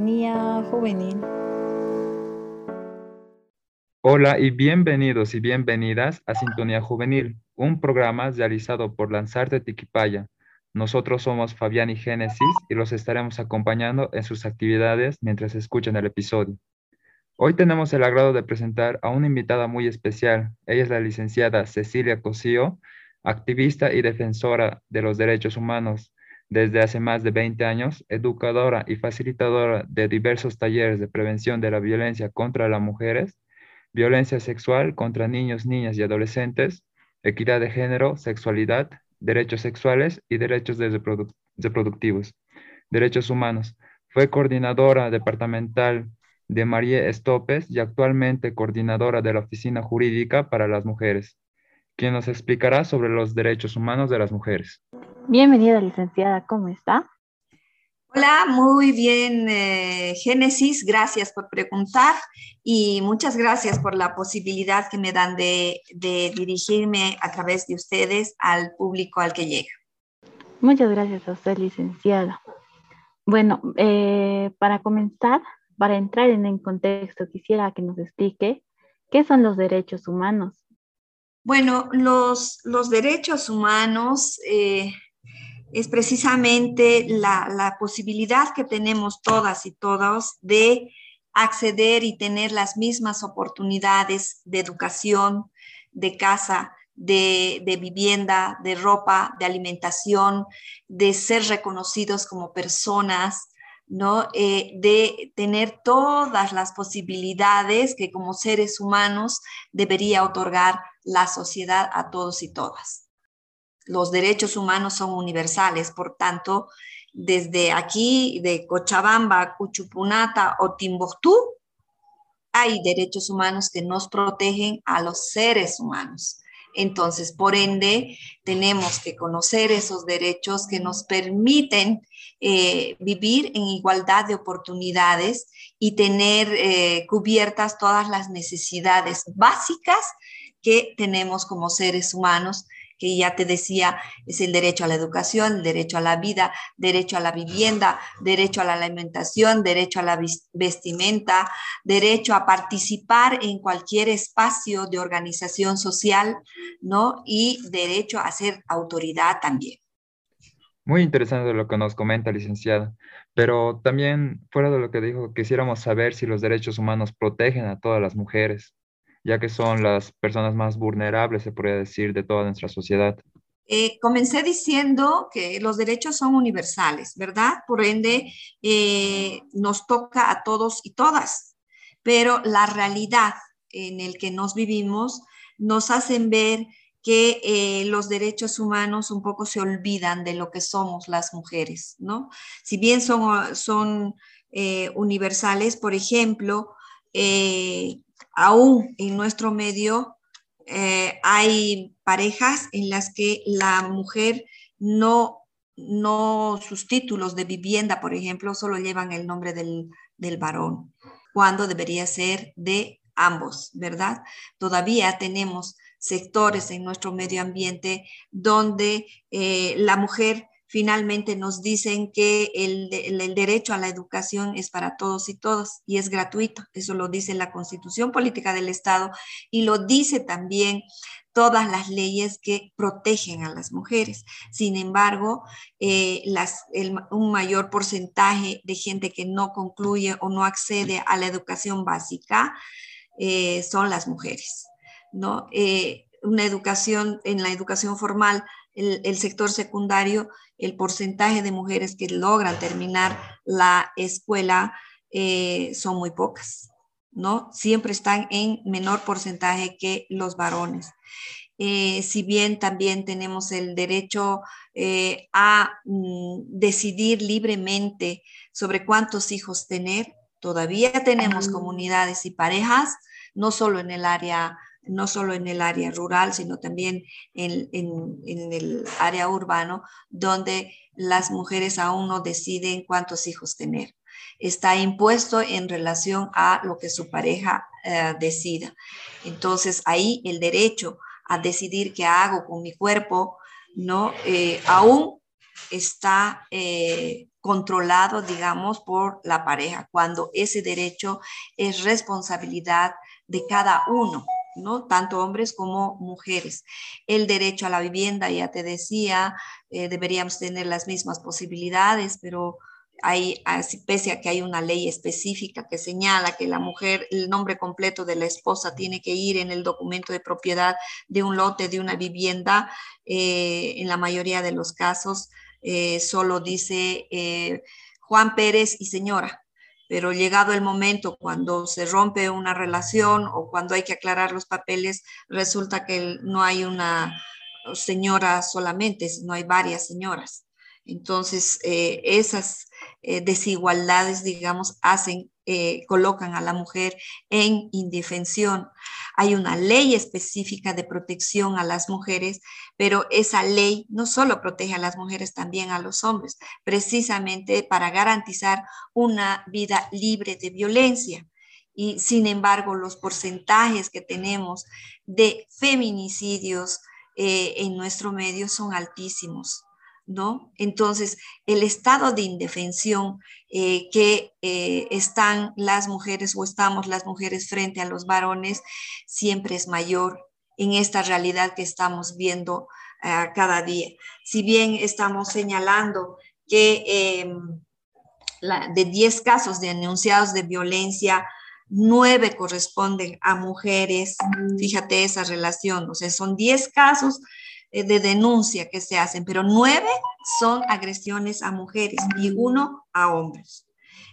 Sintonía Juvenil. Hola y bienvenidos y bienvenidas a Sintonía Juvenil, un programa realizado por Lanzarte Tiquipaya. Nosotros somos Fabián y Génesis y los estaremos acompañando en sus actividades mientras escuchan el episodio. Hoy tenemos el agrado de presentar a una invitada muy especial. Ella es la licenciada Cecilia Cosío, activista y defensora de los derechos humanos desde hace más de 20 años, educadora y facilitadora de diversos talleres de prevención de la violencia contra las mujeres, violencia sexual contra niños, niñas y adolescentes, equidad de género, sexualidad, derechos sexuales y derechos reproductivos, derechos humanos. Fue coordinadora departamental de María Estopes y actualmente coordinadora de la Oficina Jurídica para las Mujeres quien nos explicará sobre los derechos humanos de las mujeres. Bienvenida, licenciada, ¿cómo está? Hola, muy bien, eh, Génesis, gracias por preguntar y muchas gracias por la posibilidad que me dan de, dirigirme a través de ustedes al público al que llega. Muchas gracias a usted, licenciada. Bueno, eh, para comenzar, para entrar en el contexto, quisiera que nos explique qué son los derechos humanos bueno, los, derechos humanos eh, es precisamente la, posibilidad que tenemos todas y todos de acceder y tener las mismas oportunidades de educación, de casa, de, vivienda, de ropa, de alimentación, de ser reconocidos como personas, ¿no? Eh, de tener todas las posibilidades que como seres humanos debería otorgar la sociedad a todos y todas. Los derechos humanos son universales, por tanto, desde aquí, de Cochabamba, Cuchupunata o Timbuktu, hay derechos humanos que nos protegen a los seres humanos. Entonces, por ende, tenemos que conocer esos derechos que nos permiten eh, vivir en igualdad de oportunidades y tener eh, cubiertas todas las necesidades básicas que tenemos como seres humanos que ya te decía, es el derecho a la educación, derecho a la vida, derecho a la vivienda, derecho a la alimentación, derecho a la vestimenta, derecho a participar en cualquier espacio de organización social, ¿no? Y derecho a ser autoridad también. Muy interesante lo que nos comenta, licenciada. Pero también, fuera de lo que dijo, quisiéramos saber si los derechos humanos protegen a todas las mujeres ya que son las personas más vulnerables, se podría decir, de toda nuestra sociedad. Eh, comencé diciendo que los derechos son universales, ¿verdad? Por ende, eh, nos toca a todos y todas, pero la realidad en el que nos vivimos nos hacen ver que eh, los derechos humanos un poco se olvidan de lo que somos las mujeres, ¿no? Si bien son, son universales, por ejemplo, aún en nuestro medio eh, hay parejas en las que la mujer no, no, sus títulos de vivienda, por ejemplo, solo llevan el nombre del, varón, cuando debería ser de ambos, ¿verdad? Todavía tenemos sectores en nuestro medio ambiente donde eh, la mujer finalmente nos dicen que el, derecho a la educación es para todos y todas y es gratuito. Eso lo dice la Constitución Política del Estado y lo dice también todas las leyes que protegen a las mujeres. Sin embargo, eh, un mayor porcentaje de gente que no concluye o no accede a la educación básica eh, son las mujeres. ¿no? Eh, una educación, en la educación formal, el sector secundario el porcentaje de mujeres que logran terminar la escuela eh, son muy pocas, ¿no? Siempre están en menor porcentaje que los varones. Eh, si bien también tenemos el derecho eh, a mm, decidir libremente sobre cuántos hijos tener, todavía tenemos comunidades y parejas, no solo en el área no solo en el área rural, sino también en, el área urbano, donde las mujeres aún no deciden cuántos hijos tener. Está impuesto en relación a lo que su pareja eh, decida. Entonces, ahí el derecho a decidir qué hago con mi cuerpo, ¿no? Eh, aún está eh, controlado, digamos, por la pareja, cuando ese derecho es responsabilidad de cada uno. ¿No? Tanto hombres como mujeres. El derecho a la vivienda, ya te decía, eh, deberíamos tener las mismas posibilidades, pero hay, pese a que hay una ley específica que señala que la mujer, el nombre completo de la esposa tiene que ir en el documento de propiedad de un lote, de una vivienda, eh, en la mayoría de los casos eh, solo dice Juan Pérez y señora pero llegado el momento cuando se rompe una relación o cuando hay que aclarar los papeles, resulta que no hay una señora solamente, no hay varias señoras. Entonces, eh, esas eh, desigualdades, digamos, hacen, eh, colocan a la mujer en indefensión. Hay una ley específica de protección a las mujeres, pero esa ley no solo protege a las mujeres, también a los hombres, precisamente para garantizar una vida libre de violencia. Y sin embargo, los porcentajes que tenemos de feminicidios en nuestro medio son altísimos. ¿No? Entonces, el estado de indefensión eh, que eh, están las mujeres o estamos las mujeres frente a los varones siempre es mayor en esta realidad que estamos viendo eh, cada día. Si bien estamos señalando que em, de 10 casos denunciados de violencia, nueve corresponden a mujeres, fíjate esa relación, o sea, son 10 casos de denuncia que se hacen, pero nueve son agresiones a mujeres y uno a hombres.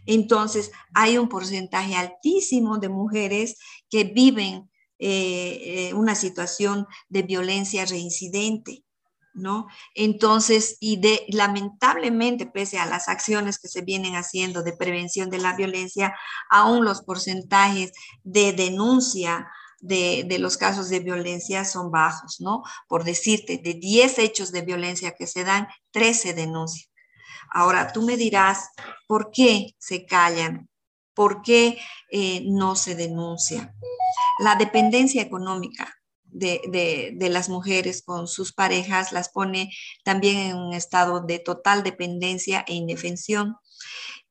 Entonces, hay un porcentaje altísimo de mujeres que viven eh, eh, una situación de violencia reincidente. ¿No? Entonces, y de lamentablemente, pese a las acciones que se vienen haciendo de prevención de la violencia, aún los porcentajes de denuncia de, los casos de violencia son bajos, ¿no? Por decirte, de 10 hechos de violencia que se dan, 13 denuncian. Ahora, tú me dirás, ¿por qué se callan? ¿Por qué eh, no se denuncia? La dependencia económica de, de, las mujeres con sus parejas las pone también en un estado de total dependencia e indefensión.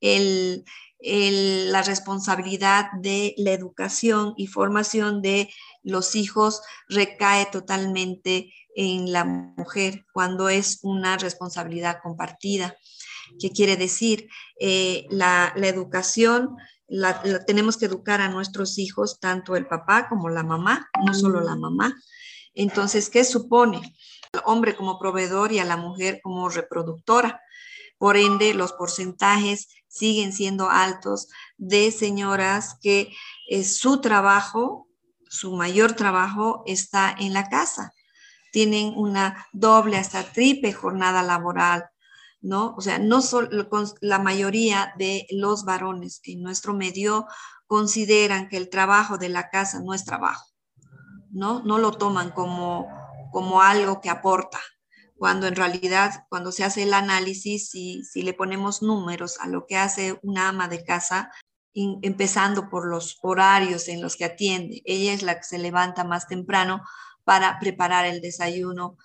El, la responsabilidad de la educación y formación de los hijos recae totalmente en la mujer cuando es una responsabilidad compartida. ¿Qué quiere decir? Eh, la, educación la, tenemos que educar a nuestros hijos, tanto el papá como la mamá, no solo la mamá. Entonces, ¿qué supone? Al hombre como proveedor y a la mujer como reproductora. Por ende, los porcentajes siguen siendo altos de señoras que eh, su trabajo, su mayor trabajo está en la casa. Tienen una doble hasta triple jornada laboral, ¿no? O sea, no solo la mayoría de los varones en nuestro medio consideran que el trabajo de la casa no es trabajo, ¿no? No lo toman como, como algo que aporta, cuando en realidad cuando se hace el análisis, si, si le ponemos números a lo que hace una ama de casa, empezando por los horarios en los que atiende, ella es la que se levanta más temprano para preparar el desayuno,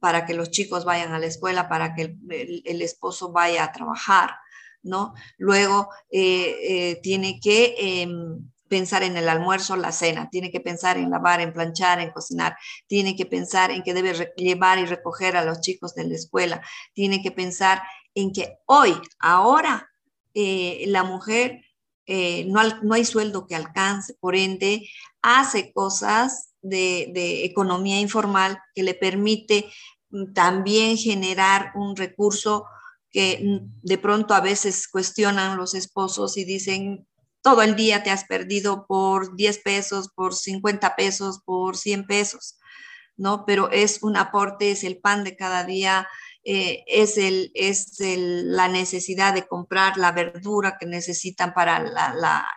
para que los chicos vayan a la escuela, para que el, esposo vaya a trabajar, ¿no? Luego eh, eh, tiene que em, pensar en el almuerzo, la cena, tiene que pensar en lavar, en planchar, en cocinar, tiene que pensar en que debe llevar y recoger a los chicos de la escuela, tiene que pensar en que hoy, ahora, eh, la mujer eh, no, no, hay sueldo que alcance, por ende, hace cosas de, de economía informal que le permite mm, también generar un recurso que mm, de pronto a veces cuestionan los esposos y dicen, todo el día te has perdido por 10 pesos, por 50 pesos, por 100 pesos, ¿no? Pero es un aporte, es el pan de cada día, eh, es, el, es la necesidad de comprar la verdura que necesitan para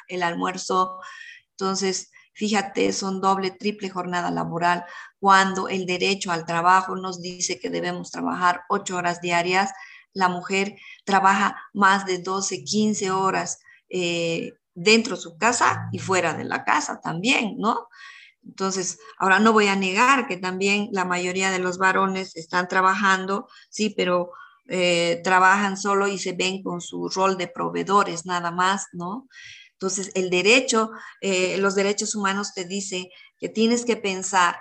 el almuerzo. Entonces, fíjate, son doble, triple jornada laboral, cuando el derecho al trabajo nos dice que debemos trabajar ocho horas diarias, la mujer trabaja más de 12, 15 horas. Eh, dentro de su casa y fuera de la casa también, ¿no? Entonces, ahora no voy a negar que también la mayoría de los varones están trabajando, sí, pero eh, trabajan solo y se ven con su rol de proveedores nada más, ¿no? Entonces, el derecho, eh, los derechos humanos te dice que tienes que pensar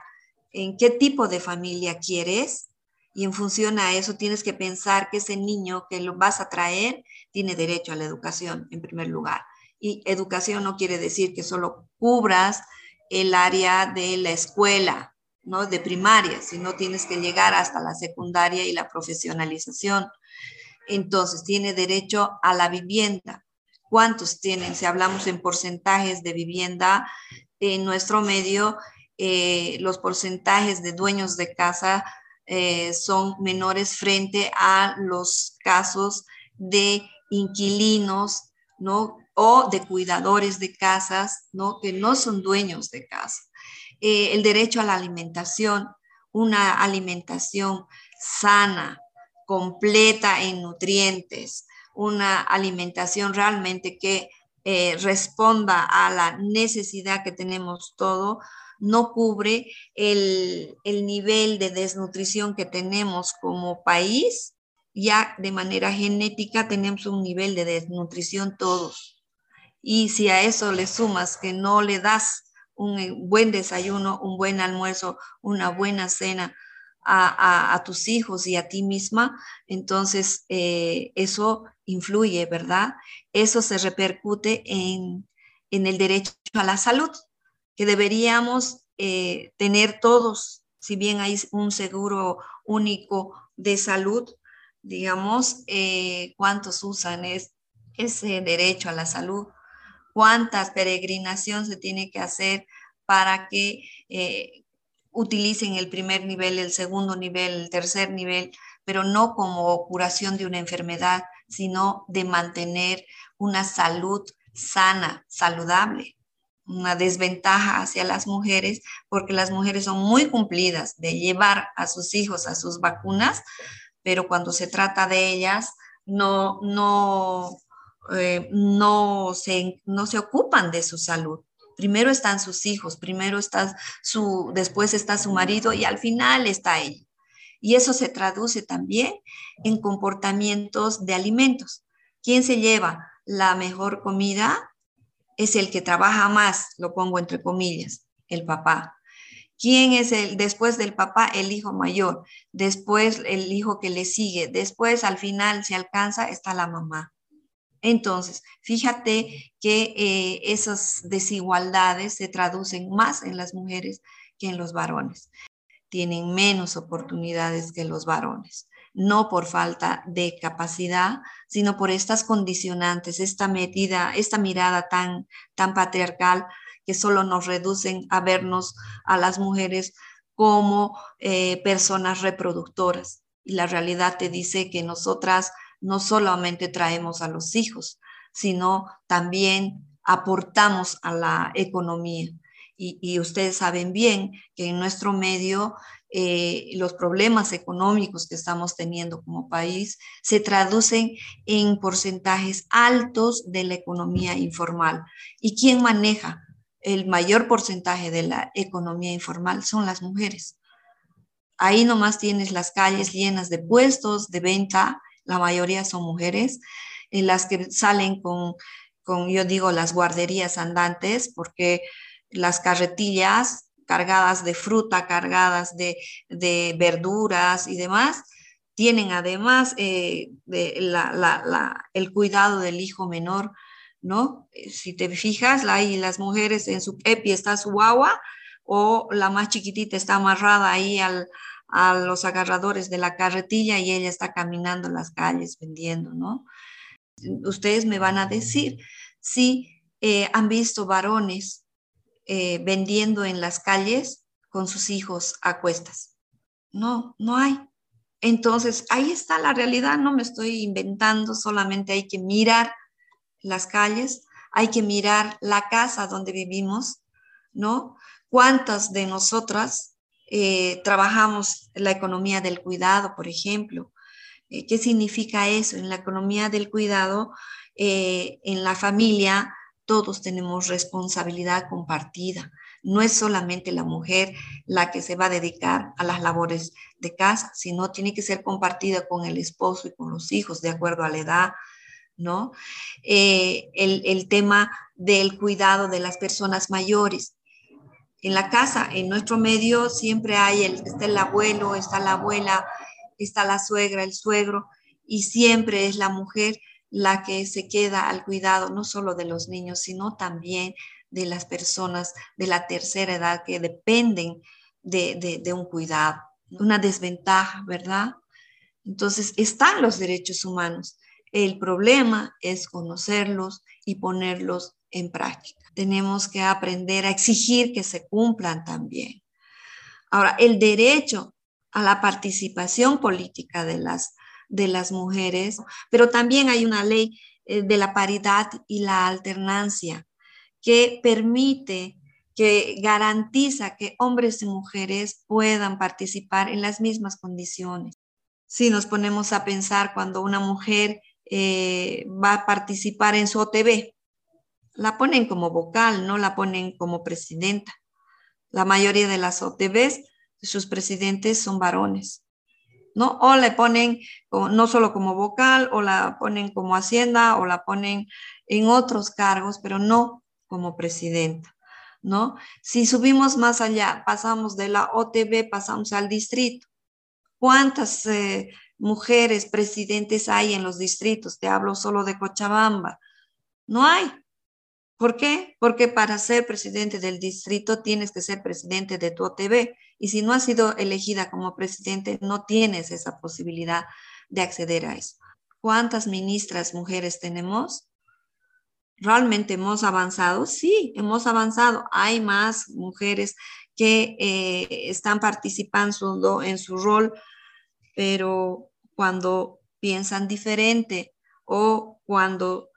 en qué tipo de familia quieres y en función a eso tienes que pensar que ese niño que lo vas a traer tiene derecho a la educación en primer lugar. Y educación no quiere decir que solo cubras el área de la escuela, ¿no? De primaria, sino tienes que llegar hasta la secundaria y la profesionalización. Entonces, tiene derecho a la vivienda. ¿Cuántos tienen? Si hablamos en porcentajes de vivienda, en nuestro medio, eh, los porcentajes de dueños de casa eh, son menores frente a los casos de inquilinos, ¿no? O de cuidadores de casas, ¿no? Que no son dueños de casa. Eh, el derecho a la alimentación, una alimentación sana, completa en nutrientes, una alimentación realmente que eh, responda a la necesidad que tenemos todo, no cubre el, el nivel de desnutrición que tenemos como país. Ya de manera genética tenemos un nivel de desnutrición todos. Y si a eso le sumas que no le das un eh, buen desayuno, un buen almuerzo, una buena cena a, tus hijos y a ti misma, entonces eh, eso influye, ¿verdad? Eso se repercute en, el derecho a la salud, que deberíamos eh, tener todos, si bien hay un seguro único de salud, digamos, cuántos usan ese derecho a la salud cuántas peregrinaciones se tiene que hacer para que eh, utilicen el primer nivel, el segundo nivel, el tercer nivel, pero no como curación de una enfermedad, sino de mantener una salud sana, saludable. Una desventaja hacia las mujeres, porque las mujeres son muy cumplidas de llevar a sus hijos a sus vacunas, pero cuando se trata de ellas, no, no, eh, no, se, no se ocupan de su salud. Primero están sus hijos, primero está su, después está su marido y al final está ella. Y eso se traduce también en comportamientos de alimentos. ¿Quién se lleva la mejor comida? Es el que trabaja más, lo pongo entre comillas, el papá. ¿Quién es el después del papá? El hijo mayor, después el hijo que le sigue, después al final se alcanza está la mamá. Entonces, fíjate que eh, esas desigualdades se traducen más en las mujeres que en los varones. Tienen menos oportunidades que los varones, no por falta de capacidad, sino por estas condicionantes, esta medida, esta mirada tan, tan patriarcal que solo nos reducen a vernos a las mujeres como eh, personas reproductoras. Y la realidad te dice que nosotras no solamente traemos a los hijos, sino también aportamos a la economía. Y, ustedes saben bien que en nuestro medio eh, los problemas económicos que estamos teniendo como país se traducen en porcentajes altos de la economía informal. ¿Y quién maneja el mayor porcentaje de la economía informal? Son las mujeres. Ahí nomás tienes las calles llenas de puestos de venta la mayoría son mujeres, en las que salen con, con, yo digo, las guarderías andantes, porque las carretillas cargadas de fruta, cargadas de, de verduras y demás, tienen además eh, el cuidado del hijo menor, ¿no? Si te fijas, ahí las mujeres en su epi está su agua o la más chiquitita está amarrada ahí al, a los agarradores de la carretilla y ella está caminando las calles vendiendo, ¿no? Ustedes me van a decir si eh, han visto varones eh, vendiendo en las calles con sus hijos a cuestas. No, no hay. Entonces, ahí está la realidad, no me estoy inventando, solamente hay que mirar las calles, hay que mirar la casa donde vivimos, ¿no? ¿Cuántas de nosotras eh, trabajamos la economía del cuidado, por ejemplo. Eh, ¿Qué significa eso? En la economía del cuidado, eh, en la familia, todos tenemos responsabilidad compartida. no es solamente la mujer la que se va a dedicar a las labores de casa, sino tiene que ser compartida con el esposo y con los hijos, de acuerdo a la edad, ¿no? El, tema del cuidado de las personas mayores. En la casa, en nuestro medio, siempre hay el, está el abuelo, está la abuela, está la suegra, el suegro, y siempre es la mujer la que se queda al cuidado no solo de los niños, sino también de las personas de la tercera edad que dependen de, de un cuidado, una desventaja, ¿verdad? Entonces, están los derechos humanos. El problema es conocerlos y ponerlos en práctica. Tenemos que aprender a exigir que se cumplan también. Ahora, el derecho a la participación política de las, de las mujeres, pero también hay una ley eh, de la paridad y la alternancia que permite, que garantiza que hombres y mujeres puedan participar en las mismas condiciones. Si nos ponemos a pensar cuando una mujer eh, va a participar en su OTB, la ponen como vocal, no la ponen como presidenta. La mayoría de las OTBs, sus presidentes son varones. ¿no? O le ponen no solo como vocal, o la ponen como hacienda, o la ponen en otros cargos, pero no como presidenta, ¿no? Si subimos más allá, pasamos de la OTB, pasamos al distrito. ¿Cuántas eh, mujeres presidentes hay en los distritos? Te hablo solo de Cochabamba. No hay. ¿Por qué? Porque para ser presidente del distrito tienes que ser presidente de tu OTB y si no has sido elegida como presidente no tienes esa posibilidad de acceder a eso. ¿Cuántas ministras mujeres tenemos? ¿Realmente hemos avanzado? Sí, hemos avanzado. Hay más mujeres que eh, están participando en su rol, pero cuando piensan diferente o cuando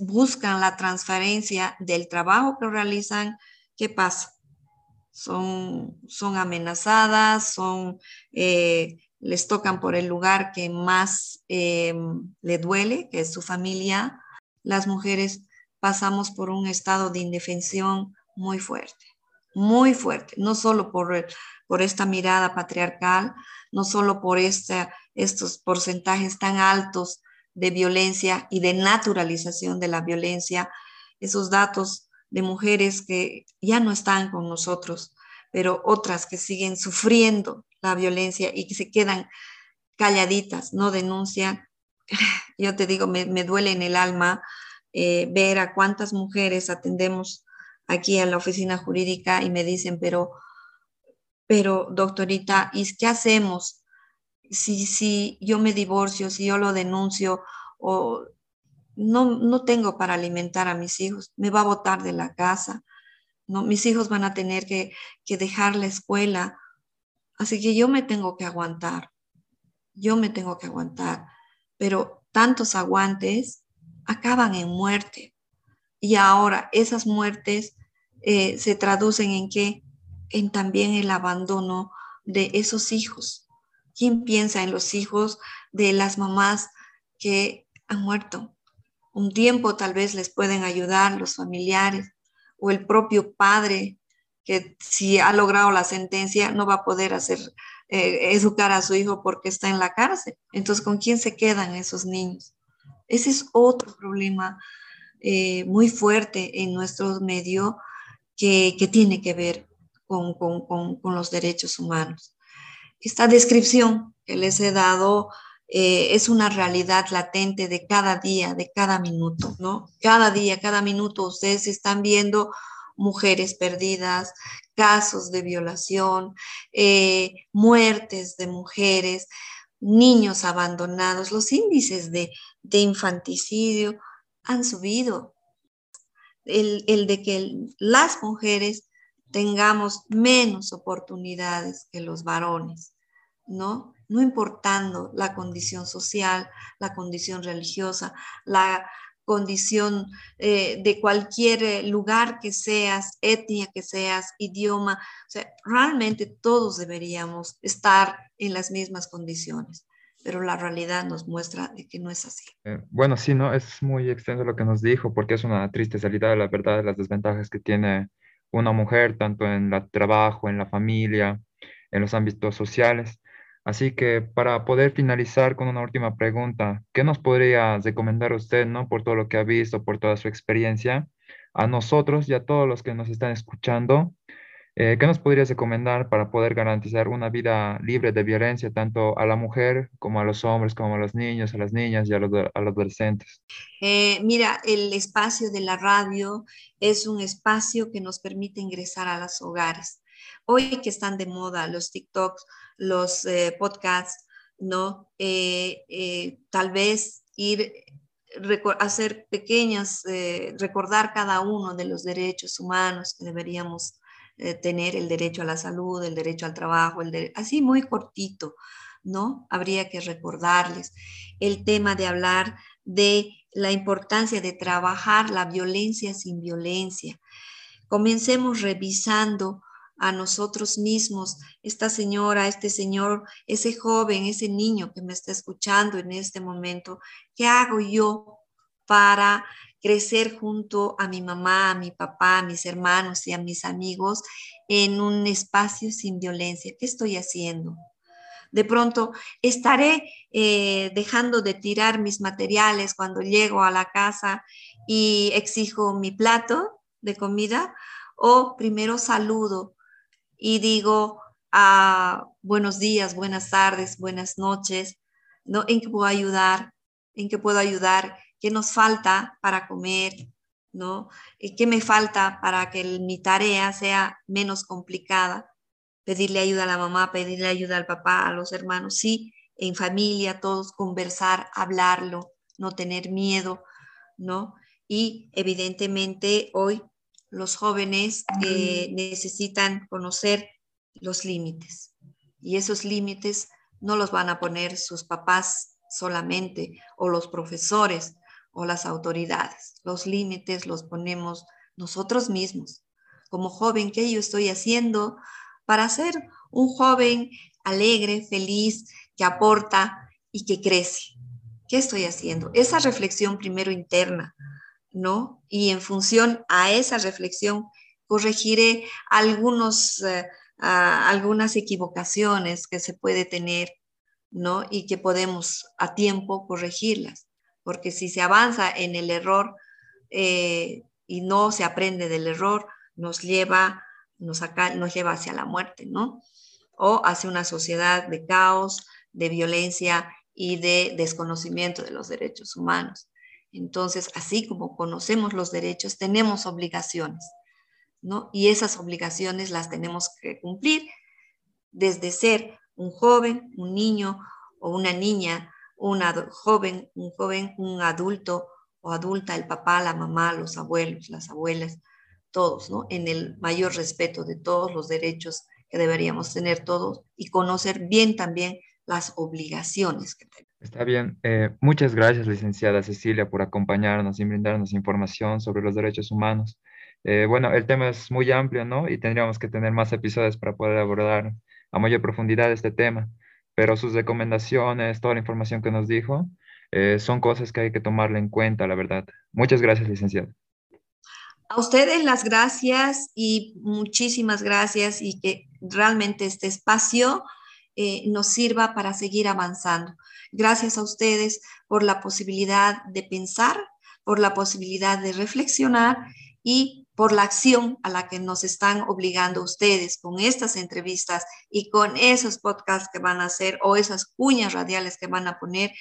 buscan la transferencia del trabajo que realizan, ¿qué pasa? Son, son amenazadas, son, eh, les tocan por el lugar que más eh, le duele, que es su familia. Las mujeres pasamos por un estado de indefensión muy fuerte, muy fuerte, no solo por, por esta mirada patriarcal, no solo por estos porcentajes tan altos de violencia y de naturalización de la violencia, esos datos de mujeres que ya no están con nosotros, pero otras que siguen sufriendo la violencia y que se quedan calladitas, no denuncian. Yo te digo, me, duele en el alma eh, ver a cuántas mujeres atendemos aquí en la oficina jurídica y me dicen, pero, pero doctorita, ¿y qué hacemos? Si, si yo me divorcio, si yo lo denuncio o no, no tengo para alimentar a mis hijos, me va a botar de la casa, ¿no? mis hijos van a tener que, que dejar la escuela, así que yo me tengo que aguantar, yo me tengo que aguantar, pero tantos aguantes acaban en muerte. Y ahora esas muertes eh, se traducen en qué? En también el abandono de esos hijos. ¿Quién piensa en los hijos de las mamás que han muerto? Un tiempo tal vez les pueden ayudar los familiares o el propio padre que si ha logrado la sentencia no va a poder hacer eh, educar a su hijo porque está en la cárcel. Entonces, ¿con quién se quedan esos niños? Ese es otro problema eh, muy fuerte en nuestro medio que, tiene que ver con, con los derechos humanos. Esta descripción que les he dado eh, es una realidad latente de cada día, de cada minuto, ¿no? Cada día, cada minuto ustedes están viendo mujeres perdidas, casos de violación, eh, muertes de mujeres, niños abandonados, los índices de, infanticidio han subido. El, el, de que las mujeres tengamos menos oportunidades que los varones, ¿no? No importando la condición social, la condición religiosa, la condición eh, de cualquier eh, lugar que seas, etnia que seas, idioma, o sea, realmente todos deberíamos estar en las mismas condiciones pero la realidad nos muestra de que no es así. Eh, bueno, sí, no, es muy extenso lo que nos dijo, porque es una triste salida de la verdad de las desventajas que tiene una mujer, tanto en el trabajo, en la familia, en los ámbitos sociales. Así que para poder finalizar con una última pregunta, ¿qué nos podría recomendar usted, ¿no? Por todo lo que ha visto, por toda su experiencia, a nosotros y a todos los que nos están escuchando, eh, ¿qué nos podrías recomendar para poder garantizar una vida libre de violencia tanto a la mujer como a los hombres, como a los niños, a las niñas y a los, adolescentes? Eh, mira, el espacio de la radio es un espacio que nos permite ingresar a los hogares. Hoy que están de moda los TikToks, los eh, podcasts, ¿no? tal vez ir hacer pequeñas, recordar cada uno de los derechos humanos que deberíamos eh, tener el derecho a la salud, el derecho al trabajo, el así muy cortito, ¿no? Habría que recordarles el tema de hablar de la importancia de trabajar la violencia sin violencia. Comencemos revisando a nosotros mismos, esta señora, este señor, ese joven, ese niño que me está escuchando en este momento, ¿qué hago yo para crecer junto a mi mamá, a mi papá, a mis hermanos y a mis amigos en un espacio sin violencia. ¿Qué estoy haciendo? De pronto, ¿estaré eh, dejando de tirar mis materiales cuando llego a la casa y exijo mi plato de comida? ¿O primero saludo y digo ah, buenos días, buenas tardes, buenas noches? ¿no? ¿En qué puedo ayudar? ¿En qué puedo ayudar? Qué nos falta para comer, ¿no? ¿Qué me falta para que mi tarea sea menos complicada? Pedirle ayuda a la mamá, pedirle ayuda al papá, a los hermanos, sí, en familia, todos conversar, hablarlo, no tener miedo, ¿no? Y evidentemente hoy los jóvenes eh, necesitan conocer los límites y esos límites no los van a poner sus papás solamente o los profesores, o las autoridades. Los límites los ponemos nosotros mismos. Como joven, ¿qué yo estoy haciendo para ser un joven alegre, feliz, que aporta y que crece? ¿Qué estoy haciendo? Esa reflexión primero interna, ¿no? Y en función a esa reflexión corregiré algunos, eh, algunas equivocaciones que se puede tener, ¿no? Y que podemos a tiempo corregirlas porque si se avanza en el error eh, y no se aprende del error, nos lleva, nos, nos lleva hacia la muerte, ¿no? O hacia una sociedad de caos, de violencia y de desconocimiento de los derechos humanos. Entonces, así como conocemos los derechos, tenemos obligaciones, ¿no? Y esas obligaciones las tenemos que cumplir desde ser un joven, un niño o una niña un joven, un joven, un adulto o adulta, el papá, la mamá, los abuelos, las abuelas, todos, ¿no? En el mayor respeto de todos los derechos que deberíamos tener todos y conocer bien también las obligaciones que tenemos. Está bien. Eh, muchas gracias, licenciada Cecilia, por acompañarnos y brindarnos información sobre los derechos humanos. Eh, bueno, el tema es muy amplio, ¿no? Y tendríamos que tener más episodios para poder abordar a mayor profundidad este tema pero sus recomendaciones, toda la información que nos dijo, eh, son cosas que hay que tomarle en cuenta, la verdad. Muchas gracias, licenciado. A ustedes las gracias y muchísimas gracias y que realmente este espacio eh, nos sirva para seguir avanzando. Gracias a ustedes por la posibilidad de pensar, por la posibilidad de reflexionar y por la acción a la que nos están obligando ustedes con estas entrevistas y con esos podcasts que van a hacer o esas cuñas radiales que van a poner,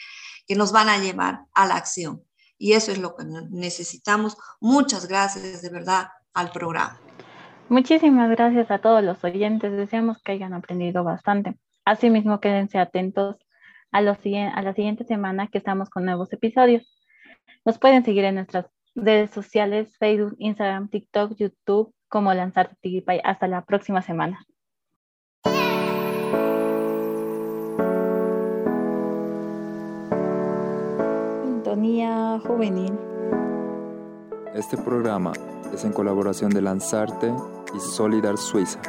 que nos van a llevar a la acción. Y eso es lo que necesitamos. Muchas gracias de verdad al programa. Muchísimas gracias a todos los oyentes. Deseamos que hayan aprendido bastante. Asimismo, quédense atentos a, los, a la siguiente semana que estamos con nuevos episodios. Nos pueden seguir en nuestras redes sociales, Facebook, Instagram, TikTok, YouTube, como Lanzarte Tigipay. Hasta la próxima semana. Sintonía Juvenil. Este programa es en colaboración de Lanzarte y Solidar Suiza.